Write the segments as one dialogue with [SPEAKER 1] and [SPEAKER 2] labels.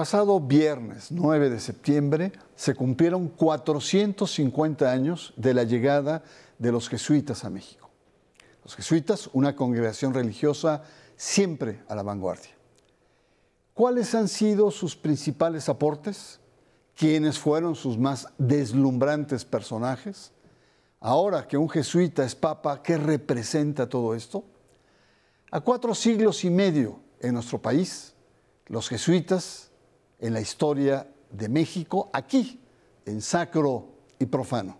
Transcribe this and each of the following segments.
[SPEAKER 1] Pasado viernes 9 de septiembre se cumplieron 450 años de la llegada de los jesuitas a México. Los jesuitas, una congregación religiosa siempre a la vanguardia. ¿Cuáles han sido sus principales aportes? ¿Quiénes fueron sus más deslumbrantes personajes? Ahora que un jesuita es papa, ¿qué representa todo esto? A cuatro siglos y medio en nuestro país, los jesuitas en la historia de México, aquí, en sacro y profano.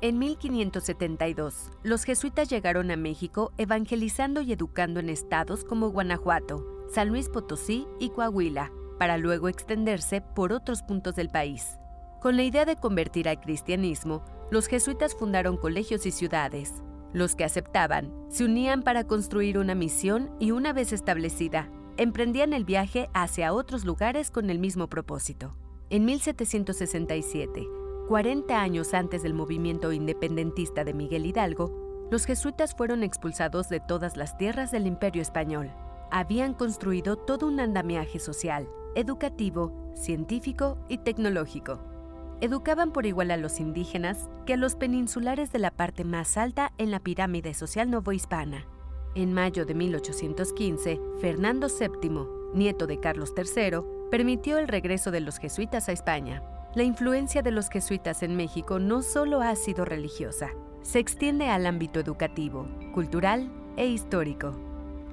[SPEAKER 2] En 1572, los jesuitas llegaron a México evangelizando y educando en estados como Guanajuato, San Luis Potosí y Coahuila, para luego extenderse por otros puntos del país. Con la idea de convertir al cristianismo, los jesuitas fundaron colegios y ciudades. Los que aceptaban se unían para construir una misión y una vez establecida, emprendían el viaje hacia otros lugares con el mismo propósito. En 1767, 40 años antes del movimiento independentista de Miguel Hidalgo, los jesuitas fueron expulsados de todas las tierras del imperio español. Habían construido todo un andamiaje social, educativo, científico y tecnológico. Educaban por igual a los indígenas que a los peninsulares de la parte más alta en la pirámide social novohispana. En mayo de 1815, Fernando VII, nieto de Carlos III, permitió el regreso de los jesuitas a España. La influencia de los jesuitas en México no solo ha sido religiosa, se extiende al ámbito educativo, cultural e histórico.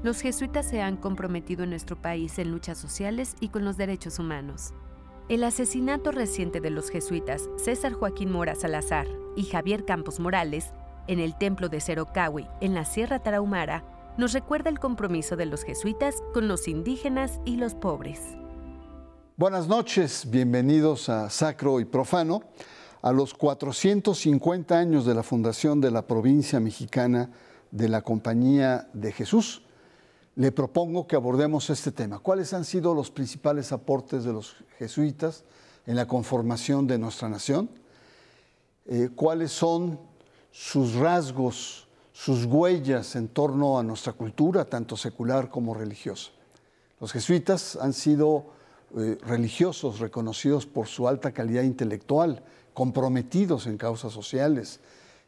[SPEAKER 2] Los jesuitas se han comprometido en nuestro país en luchas sociales y con los derechos humanos. El asesinato reciente de los jesuitas César Joaquín Mora Salazar y Javier Campos Morales en el templo de Cerocahui, en la Sierra Tarahumara, nos recuerda el compromiso de los jesuitas con los indígenas y los pobres.
[SPEAKER 1] Buenas noches, bienvenidos a Sacro y Profano, a los 450 años de la fundación de la provincia mexicana de la Compañía de Jesús. Le propongo que abordemos este tema. ¿Cuáles han sido los principales aportes de los jesuitas en la conformación de nuestra nación? Eh, ¿Cuáles son sus rasgos, sus huellas en torno a nuestra cultura, tanto secular como religiosa. Los jesuitas han sido eh, religiosos reconocidos por su alta calidad intelectual, comprometidos en causas sociales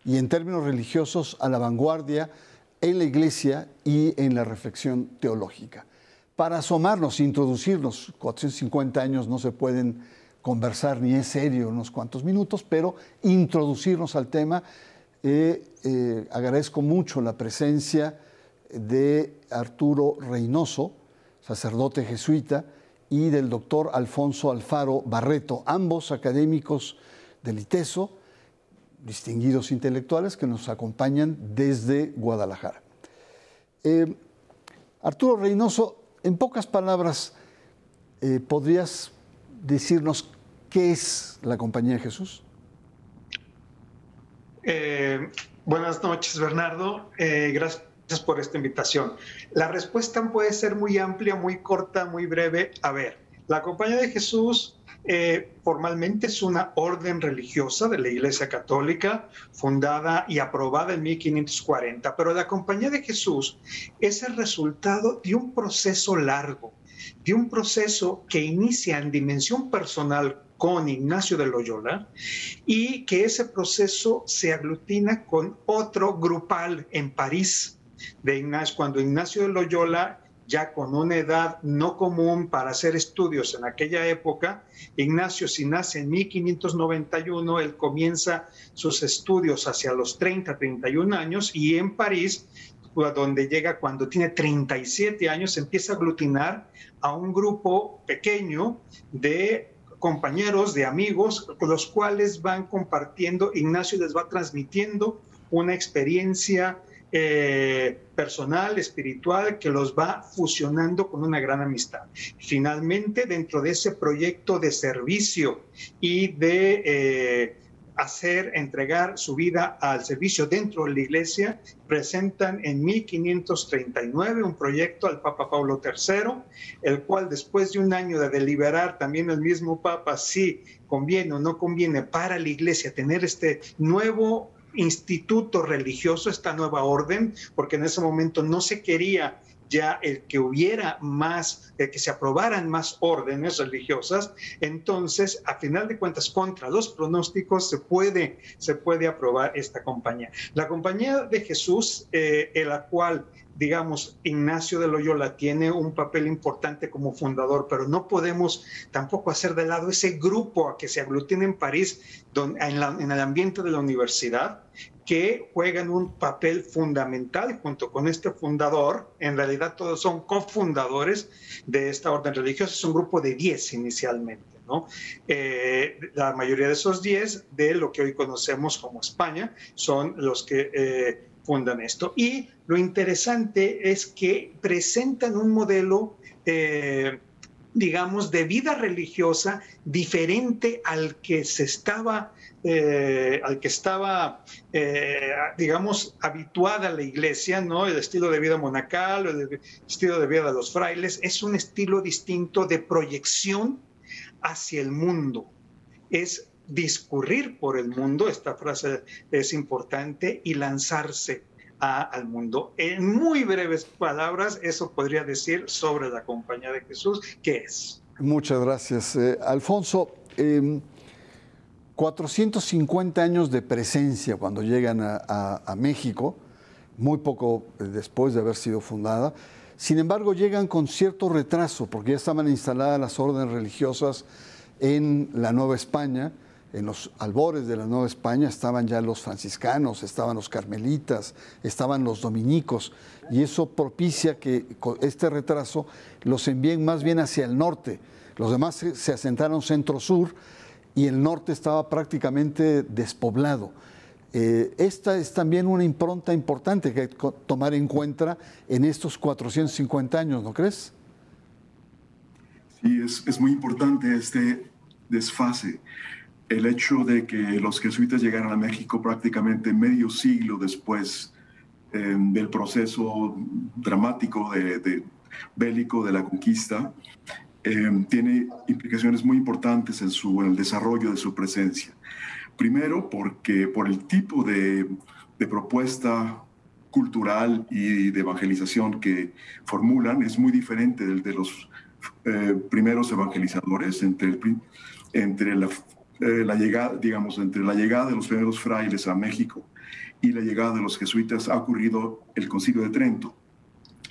[SPEAKER 1] y en términos religiosos a la vanguardia en la iglesia y en la reflexión teológica. Para asomarnos, introducirnos, 450 años no se pueden conversar ni es serio unos cuantos minutos, pero introducirnos al tema eh, agradezco mucho la presencia de Arturo Reynoso, sacerdote jesuita, y del doctor Alfonso Alfaro Barreto, ambos académicos del ITESO, distinguidos intelectuales que nos acompañan desde Guadalajara. Eh, Arturo Reynoso, en pocas palabras, eh, ¿podrías decirnos qué es la Compañía de Jesús?
[SPEAKER 3] Eh, buenas noches, Bernardo. Eh, gracias por esta invitación. La respuesta puede ser muy amplia, muy corta, muy breve. A ver, la Compañía de Jesús eh, formalmente es una orden religiosa de la Iglesia Católica, fundada y aprobada en 1540, pero la Compañía de Jesús es el resultado de un proceso largo, de un proceso que inicia en dimensión personal con Ignacio de Loyola y que ese proceso se aglutina con otro grupal en París de Ignacio, cuando Ignacio de Loyola ya con una edad no común para hacer estudios en aquella época. Ignacio, si nace en 1591, él comienza sus estudios hacia los 30, 31 años y en París, donde llega cuando tiene 37 años, empieza a aglutinar a un grupo pequeño de compañeros, de amigos, con los cuales van compartiendo, Ignacio les va transmitiendo una experiencia eh, personal, espiritual, que los va fusionando con una gran amistad. Finalmente, dentro de ese proyecto de servicio y de eh, hacer, entregar su vida al servicio dentro de la iglesia, presentan en 1539 un proyecto al Papa Pablo III, el cual después de un año de deliberar también el mismo Papa si conviene o no conviene para la iglesia tener este nuevo instituto religioso, esta nueva orden, porque en ese momento no se quería ya el que hubiera más, el que se aprobaran más órdenes religiosas, entonces, a final de cuentas, contra los pronósticos se puede, se puede aprobar esta compañía. La compañía de Jesús, eh, en la cual digamos, Ignacio de Loyola tiene un papel importante como fundador, pero no podemos tampoco hacer de lado ese grupo a que se aglutina en París, en, el ambiente de la universidad, que juegan un papel fundamental junto con este fundador. En realidad todos son cofundadores de esta orden religiosa. Es un grupo de 10 inicialmente. ¿no? Eh, la mayoría de esos 10 de lo que hoy conocemos como España son los que eh, fundan esto. Y lo interesante es que presentan un modelo... Eh, digamos, de vida religiosa diferente al que se estaba eh, al que estaba, eh, digamos, habituada la iglesia, ¿no? El estilo de vida monacal, el estilo de vida de los frailes, es un estilo distinto de proyección hacia el mundo. Es discurrir por el mundo, esta frase es importante, y lanzarse al mundo. En muy breves palabras, eso podría decir sobre la compañía de Jesús, que es.
[SPEAKER 1] Muchas gracias. Eh, Alfonso, em, 450 años de presencia cuando llegan a, México, muy poco eh, después de haber sido fundada. Sin embargo, llegan con cierto retraso, porque ya estaban instaladas las órdenes religiosas en la Nueva España, en los albores de la Nueva España estaban ya los franciscanos, estaban los carmelitas, estaban los dominicos, y eso propicia que este retraso los envíen más bien hacia el norte. Los demás se asentaron centro-sur, y el norte estaba prácticamente despoblado. Eh, esta es también una impronta importante que hay que tomar en cuenta en estos 450 años, ¿no crees?
[SPEAKER 4] Sí, es muy importante este desfase. El hecho de que los jesuitas llegaran a México prácticamente medio siglo después eh, del proceso dramático de, bélico de la conquista, eh, tiene implicaciones muy importantes en, su, el desarrollo de su presencia. Primero, porque por el tipo de, propuesta cultural y de evangelización que formulan es muy diferente del de los eh, primeros evangelizadores entre, entre la, eh, la, llegada, digamos, entre la llegada de los primeros frailes a México y la llegada de los jesuitas ha ocurrido el concilio de Trento.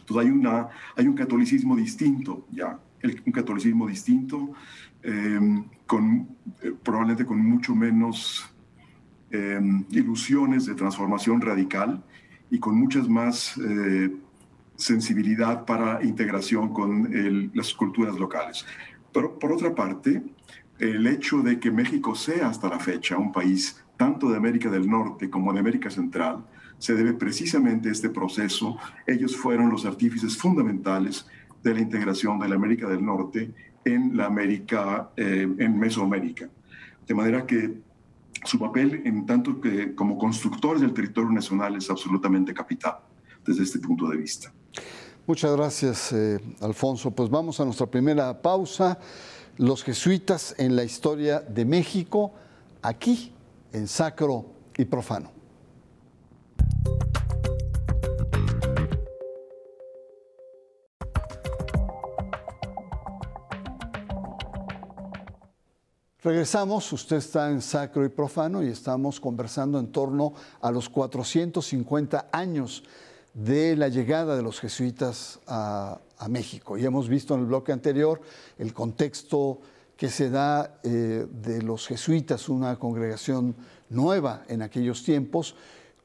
[SPEAKER 4] Entonces hay, una, hay un catolicismo distinto ya un catolicismo distinto, em, con, eh, probablemente con mucho menos em, ilusiones de transformación radical y con muchas más eh, sensibilidad para integración con las culturas locales. Pero por otra parte, el hecho de que México sea hasta la fecha un país tanto de América del Norte como de América Central, se debe precisamente a este proceso. Ellos fueron los artífices fundamentales de la integración de la América del Norte en la América, eh, en Mesoamérica. De manera que su papel en tanto que como constructores del territorio nacional es absolutamente capital desde este punto de vista.
[SPEAKER 1] Muchas gracias, eh, Alfonso. Pues vamos a nuestra primera pausa. Los jesuitas en la historia de México, aquí en Sacro y Profano. Regresamos, usted está en Sacro y Profano y estamos conversando en torno a los 450 años de la llegada de los jesuitas a, México. Y hemos visto en el bloque anterior el contexto que se da eh, de los jesuitas, una congregación nueva en aquellos tiempos,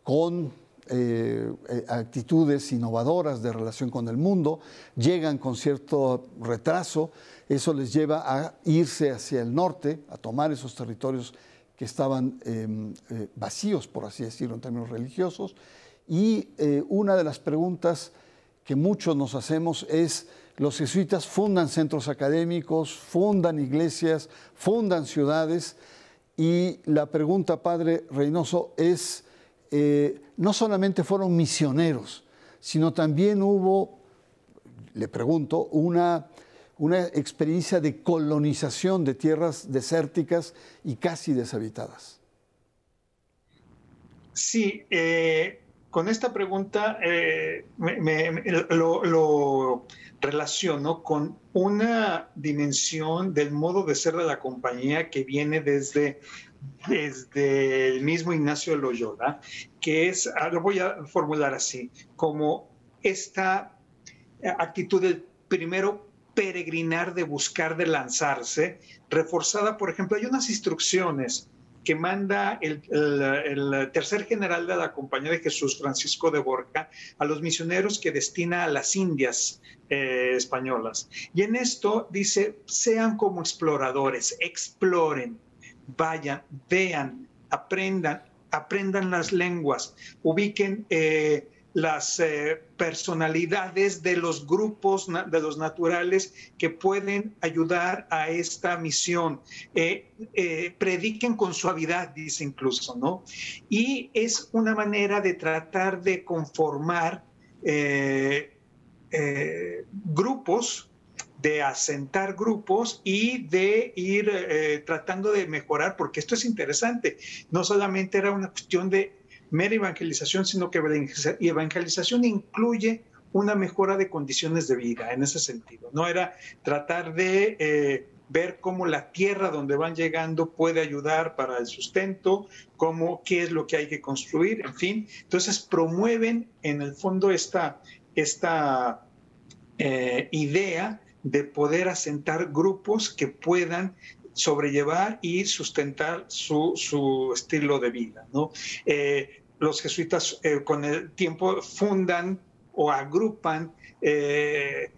[SPEAKER 1] con eh, eh, actitudes innovadoras de relación con el mundo, llegan con cierto retraso, eso les lleva a irse hacia el norte, a tomar esos territorios que estaban em, vacíos, por así decirlo, en términos religiosos. Y una de las preguntas que muchos nos hacemos es, los jesuitas fundan centros académicos, fundan iglesias, fundan ciudades, y la pregunta, Padre Reynoso, es, eh, no solamente fueron misioneros, sino también hubo, le pregunto, una, una experiencia de colonización de tierras desérticas y casi deshabitadas.
[SPEAKER 3] Sí, eh, con esta pregunta eh, lo, relaciono con una dimensión del modo de ser de la compañía que viene desde, desde el mismo Ignacio Loyola, que es, ah, lo voy a formular así, como esta actitud del primero peregrinar, de buscar, de lanzarse, reforzada, por ejemplo, hay unas instrucciones que manda el, tercer general de la Compañía de Jesús, Francisco de Borja, a los misioneros que destina a las Indias eh, españolas. Y en esto dice, sean como exploradores, exploren, vayan, vean, aprendan, aprendan las lenguas, ubiquen... Eh, las eh, personalidades de los grupos de los naturales que pueden ayudar a esta misión. Eh, eh, prediquen con suavidad, dice incluso, ¿no? Y es una manera de tratar de conformar grupos de asentar grupos y de ir tratando de mejorar, porque esto es interesante. No solamente era una cuestión de mera evangelización, sino que evangelización incluye una mejora de condiciones de vida en ese sentido. No era tratar de eh, ver cómo la tierra donde van llegando puede ayudar para el sustento, cómo, qué es lo que hay que construir, en fin. Entonces promueven en el fondo esta, esta eh, idea de poder asentar grupos que puedan sobrellevar y sustentar su, estilo de vida. Eh, los jesuitas eh, con el tiempo fundan o agrupan eh,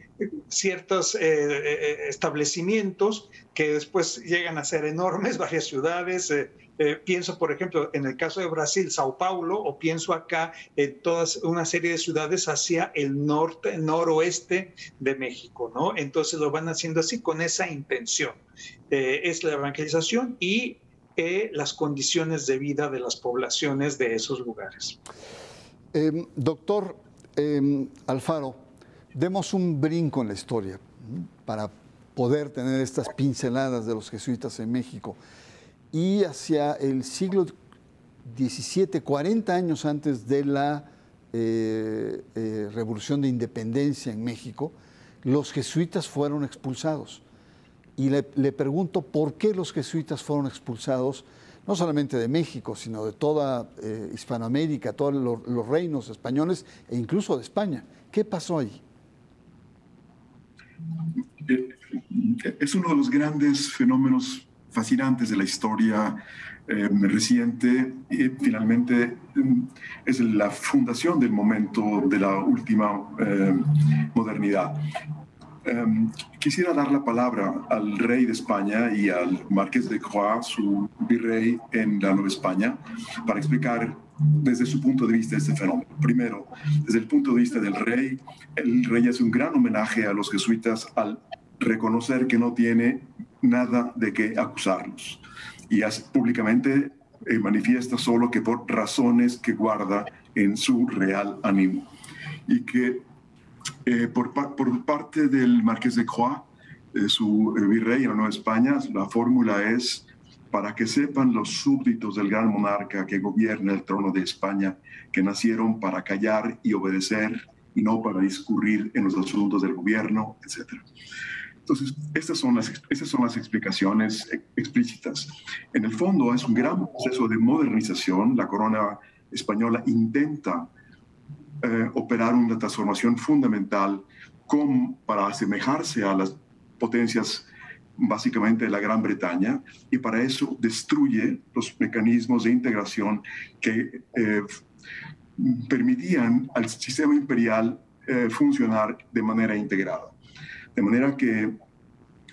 [SPEAKER 3] ciertos establecimientos que después llegan a ser enormes, varias ciudades. Pienso, por ejemplo, en el caso de Brasil, Sao Paulo, o pienso acá en todas una serie de ciudades hacia el norte, noroeste de México, ¿no? Entonces lo van haciendo así con esa intención. es la evangelización y las condiciones de vida de las poblaciones de esos lugares.
[SPEAKER 1] Em, doctor em, Alfaro, demos un brinco en la historia para poder tener estas pinceladas de los jesuitas en México. Y hacia el siglo XVII, 40 años antes de la eh, eh, Revolución de Independencia en México, los jesuitas fueron expulsados y le, pregunto por qué los jesuitas fueron expulsados, no solamente de México, sino de toda eh, Hispanoamérica, todos los, reinos españoles e incluso de España. ¿Qué pasó ahí?
[SPEAKER 4] Es uno de los grandes fenómenos fascinantes de la historia eh, reciente y finalmente mm, es la fundación del momento de la última modernidad. Em, quisiera dar la palabra al rey de España y al marqués de Croix, su virrey en la Nueva España, para explicar desde su punto de vista este fenómeno. Primero, desde el punto de vista del rey, el rey hace un gran homenaje a los jesuitas al reconocer que no tiene nada de qué acusarlos y hace, públicamente eh, manifiesta solo que por razones que guarda en su real ánimo y que eh, por, por, parte del Marqués de Croix, eh, su virrey en la Nueva España, la fórmula es para que sepan los súbditos del gran monarca que gobierna el trono de España, que nacieron para callar y obedecer y no para discurrir en los asuntos del gobierno, etc. Entonces, estas son las, estas son las explicaciones explícitas. En el fondo, es un gran proceso de modernización. La corona española intenta eh, operar una transformación fundamental para asemejarse a las potencias básicamente de la Gran Bretaña y para eso destruye los mecanismos de integración que eh, permitían al sistema imperial eh, funcionar de manera integrada. De manera que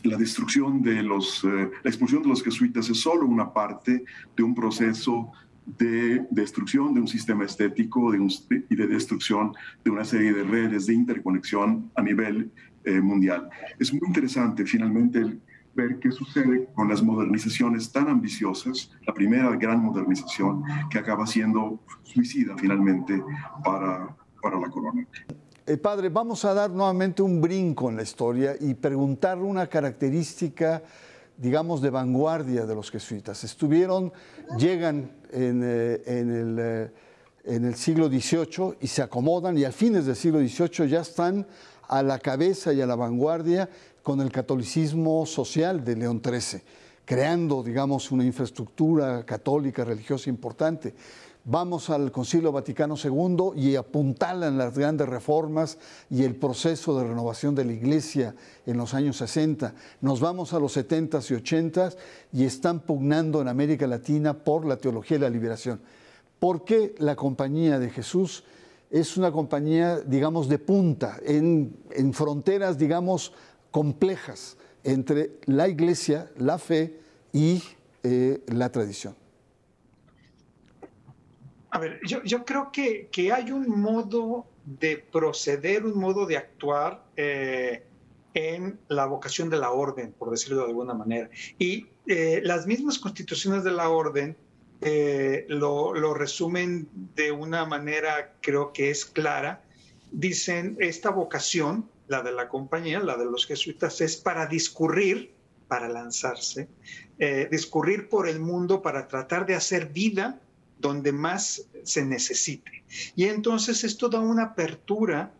[SPEAKER 4] la destrucción de los, la expulsión de los jesuitas es solo una parte de un proceso de destrucción de un sistema estético y de destrucción de una serie de redes de interconexión a nivel eh, mundial. Es muy interesante finalmente ver qué sucede con las modernizaciones tan ambiciosas, la primera gran modernización que acaba siendo suicida finalmente para, para la corona.
[SPEAKER 1] Eh, padre, vamos a dar nuevamente un brinco en la historia y preguntar una característica digamos, de vanguardia de los jesuitas. Estuvieron, llegan en, eh, el, en el siglo XVIII y se acomodan y al fines del siglo XVIII ya están a la cabeza y a la vanguardia con el catolicismo social de León XIII, creando, digamos, una infraestructura católica religiosa importante. Vamos al Concilio Vaticano II y apuntalan las grandes reformas y el proceso de renovación de la Iglesia en los años 60. Nos vamos a los 70s y 80s y están pugnando en América Latina por la teología de la liberación. ¿Por qué la Compañía de Jesús es una compañía, digamos, de punta, en, fronteras, digamos, complejas entre la Iglesia, la fe y eh, la tradición?
[SPEAKER 3] A ver, yo, creo que, hay un modo de proceder, un modo de actuar eh, en la vocación de la orden, por decirlo de alguna manera. Y eh, las mismas constituciones de la orden eh, lo, resumen de una manera, creo que es clara. Dicen, esta vocación, la de la compañía, la de los jesuitas, es para discurrir, para lanzarse, discurrir por el mundo, para tratar de hacer vida donde más se necesite. Y entonces esto da una apertura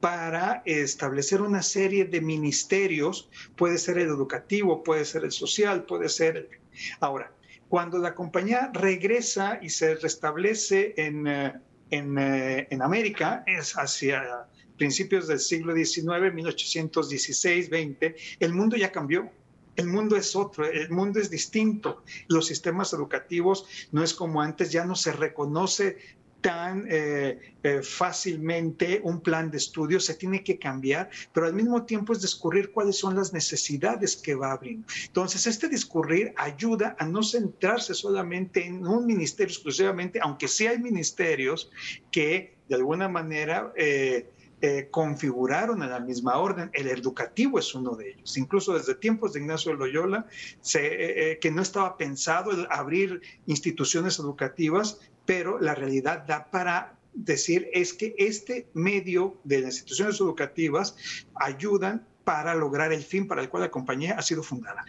[SPEAKER 3] para establecer una serie de ministerios, puede ser el educativo, puede ser el social, puede ser... Ahora, cuando la compañía regresa y se restablece en, eh, en, eh, en América, es hacia principios del siglo XIX, 1816-20, el mundo ya cambió el mundo es otro, el mundo es distinto. Los sistemas educativos no es como antes, ya no se reconoce tan eh, eh, fácilmente un plan de estudio, se tiene que cambiar, pero al mismo tiempo es descubrir cuáles son las necesidades que va abriendo. Entonces, este discurrir ayuda a no centrarse solamente en un ministerio exclusivamente, aunque sí hay ministerios que de alguna manera... Eh, eh, configuraron en la misma orden. El educativo es uno de ellos. Incluso desde tiempos de Ignacio Loyola, eh, eh, que no estaba pensado el abrir instituciones educativas, pero la realidad da para decir es que este medio de las instituciones educativas ayudan para lograr el fin para el cual la compañía ha sido fundada.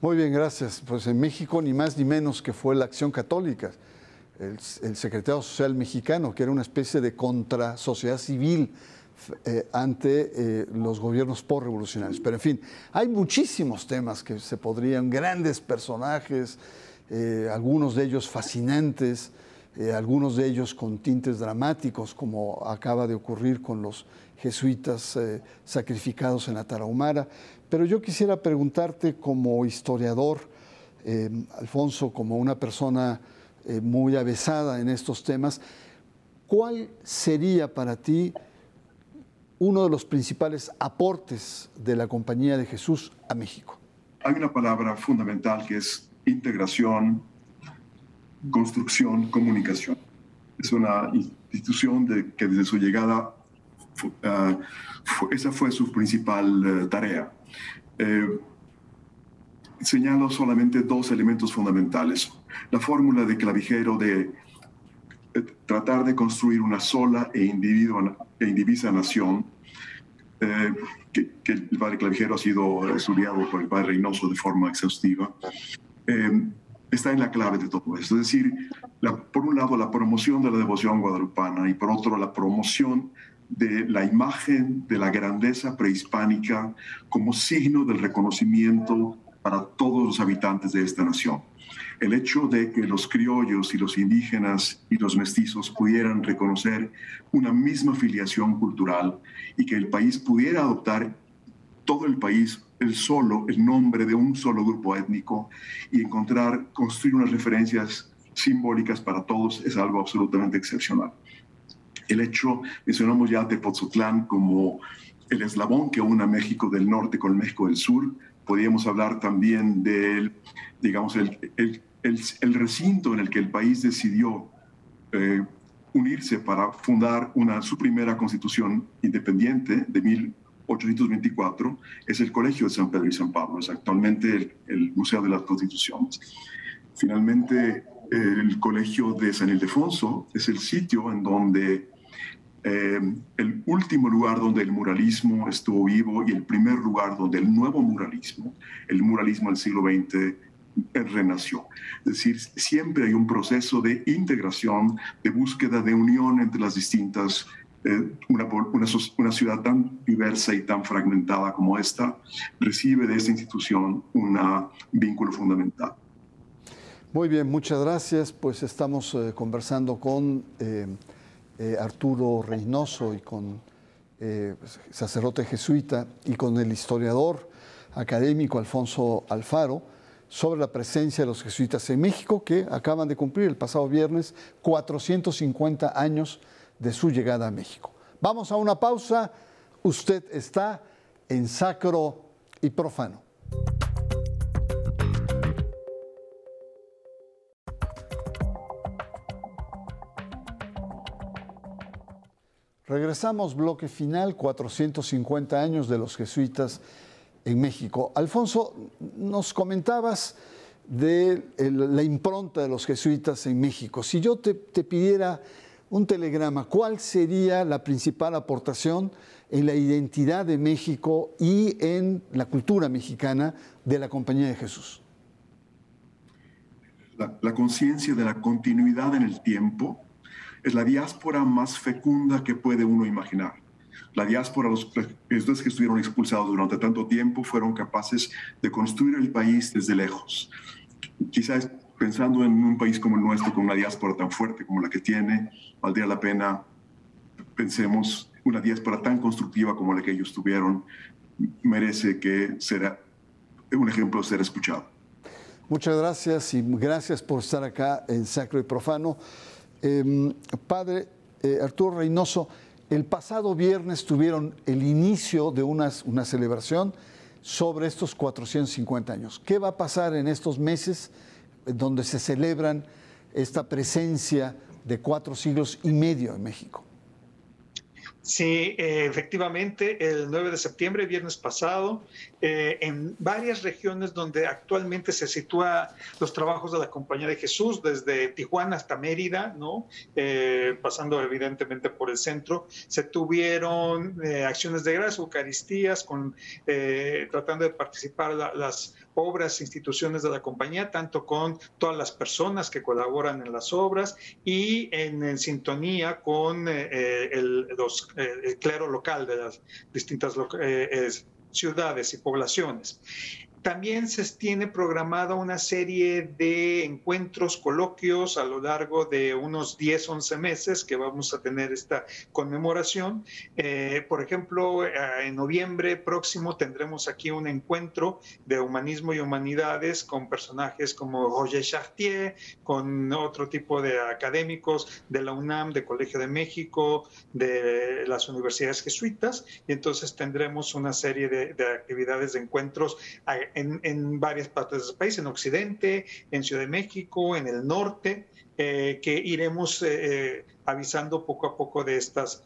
[SPEAKER 1] Muy bien, gracias. Pues en México ni más ni menos que fue la acción católica el, secretario social mexicano, que era una especie de contra sociedad civil eh, ante eh, los gobiernos por-revolucionarios. Pero en fin, hay muchísimos temas que se podrían, grandes personajes, eh, algunos de ellos fascinantes, algunos de ellos con tintes dramáticos, como acaba de ocurrir con los jesuitas sacrificados en la Tarahumara. Pero yo quisiera preguntarte como historiador, Alfonso, como una persona eh, muy avesada en estos temas. ¿Cuál sería para ti uno de los principales aportes de la Compañía de Jesús a México?
[SPEAKER 4] Hay una palabra fundamental que es integración, construcción, comunicación. Es una institución que desde su llegada, ah, esa fue su principal eh, tarea. Eh, señalo solamente dos elementos fundamentales. La fórmula de clavijero de eh, tratar de construir una sola e, e indivisa nación, eh, que, el padre Clavijero ha sido estudiado por el padre Reynoso de forma exhaustiva, eh, está en la clave de todo esto. Es decir, por un lado la promoción de la devoción guadalupana y por otro la promoción de la imagen de la grandeza prehispánica como signo del reconocimiento para todos los habitantes de esta nación. El hecho de que los criollos y los indígenas y los mestizos pudieran reconocer una misma filiación cultural y que el país pudiera adoptar todo el país el solo, el nombre de un solo grupo étnico y encontrar, construir unas referencias simbólicas para todos es algo absolutamente excepcional. El hecho, mencionamos ya Tepoztlán como el eslabón que une a México del norte con México del sur, podríamos hablar también del, digamos, el, el, el, recinto en el que el país decidió eh, unirse para fundar una, su primera constitución independiente de 1824, es el Colegio de San Pedro y San Pablo, es actualmente el, Museo de las Constituciones. Finalmente, el Colegio de San Ildefonso es el sitio en donde eh, el último lugar donde el muralismo estuvo vivo y el primer lugar donde el nuevo muralismo, el muralismo del siglo XX, renació. Es decir, siempre hay un proceso de integración, de búsqueda de unión entre las distintas, eh, una, ciudad tan diversa y tan fragmentada como esta, recibe de esta institución un vínculo fundamental.
[SPEAKER 1] Muy bien, muchas gracias. Pues estamos eh, conversando con eh, Arturo Reynoso y con sacerdote jesuita y con el historiador académico Alfonso Alfaro sobre la presencia de los jesuitas en México, que acaban de cumplir el pasado viernes 450 años de su llegada a México. Vamos a una pausa. Usted está en sacro y profano. Regresamos, bloque final, 450 años de los jesuitas en México. Alfonso, nos comentabas de la impronta de los jesuitas en México. Si yo te, pidiera un telegrama, ¿cuál sería la principal aportación en la identidad de México y en la cultura mexicana de la Compañía de Jesús?
[SPEAKER 4] la conciencia de la continuidad en el tiempo es la diáspora más fecunda que puede uno imaginar la diáspora, los estudiantes que estuvieron expulsados durante tanto tiempo, fueron capaces de construir el país desde lejos. Quizás pensando en un país como el nuestro, con una diáspora tan fuerte como la que tiene, valdría la pena, pensemos, una diáspora tan constructiva como la que ellos tuvieron, merece que será un ejemplo ser escuchado.
[SPEAKER 1] Muchas gracias y gracias por estar acá en Sacro y Profano. Em, padre eh, Arturo Reynoso, el pasado viernes tuvieron el inicio de una, celebración sobre estos 450 años. ¿Qué va a pasar en estos meses donde se celebran esta presencia de cuatro siglos y medio en México?
[SPEAKER 3] Sí, eh, efectivamente, el 9 de septiembre, viernes pasado, eh, en varias regiones donde actualmente se sitúa los trabajos de la Compañía de Jesús, desde Tijuana hasta Mérida, ¿no? Eh, pasando evidentemente por el centro, se tuvieron acciones de gracia, Eucaristías, con, tratando de participar las obras, instituciones de la compañía, tanto con todas las personas que colaboran en las obras y en, sintonía con el, los eh, el clero local de las distintas eh, ciudades y poblaciones. También se tiene programada una serie de encuentros, coloquios a lo largo de unos 10, 11 meses que vamos a tener esta conmemoración. Eh, por ejemplo, eh, en noviembre próximo tendremos aquí un encuentro de humanismo y humanidades con personajes como Roger Chartier, con otro tipo de académicos de la UNAM, de Colegio de México, de las universidades jesuitas. Y entonces tendremos una serie de, de actividades de encuentros en, varias partes del país, en Occidente, en Ciudad de México, en el norte, eh, que iremos eh, eh, avisando poco a poco de estas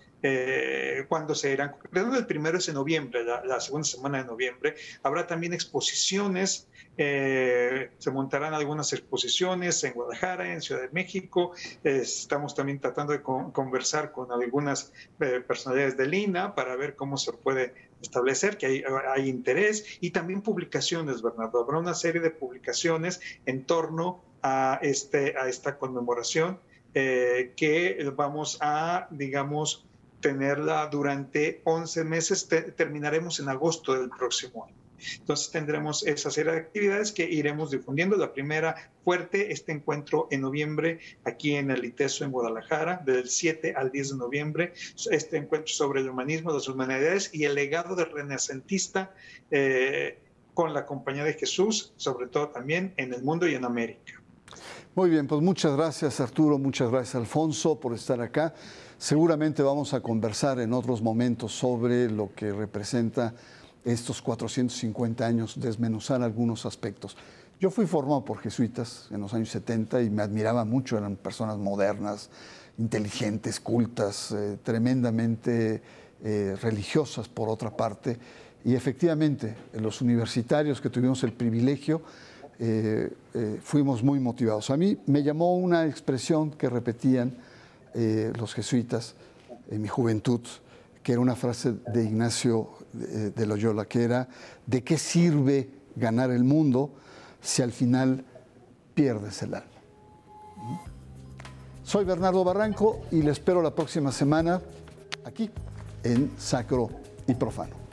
[SPEAKER 3] cuando se irán. El primero es en noviembre, la, segunda semana de noviembre. Habrá también exposiciones, se montarán algunas exposiciones en Guadalajara, en Ciudad de México. estamos también tratando de conversar con algunas personalidades de Lina para ver cómo se puede establecer que hay, interés y también publicaciones, Bernardo. Habrá una serie de publicaciones en torno a, este, a esta conmemoración eh, que vamos a, digamos, tenerla durante 11 meses. terminaremos en agosto del próximo año. Entonces tendremos esa serie de actividades que iremos difundiendo. La primera fuerte, este encuentro en noviembre aquí en el ITESO en Guadalajara, del 7 al 10 de noviembre, este encuentro sobre el humanismo, las humanidades y el legado del renacentista eh, con la Compañía de Jesús, sobre todo también en el mundo y en América.
[SPEAKER 1] Muy bien, pues muchas gracias Arturo, muchas gracias Alfonso por estar acá. Seguramente vamos a conversar en otros momentos sobre lo que representa estos 450 años, desmenuzar algunos aspectos. Yo fui formado por jesuitas en los años 70 y me admiraba mucho, eran personas modernas, inteligentes, cultas, eh, tremendamente eh, religiosas por otra parte. Y efectivamente, los universitarios que tuvimos el privilegio, eh, fuimos muy motivados. A mí me llamó una expresión que repetían los jesuitas en mi juventud, que era una frase de Ignacio de Loyola, que era, ¿de qué sirve ganar el mundo si al final pierdes el alma. Soy Bernardo Barranco y le espero la próxima semana aquí en Sacro y Profano.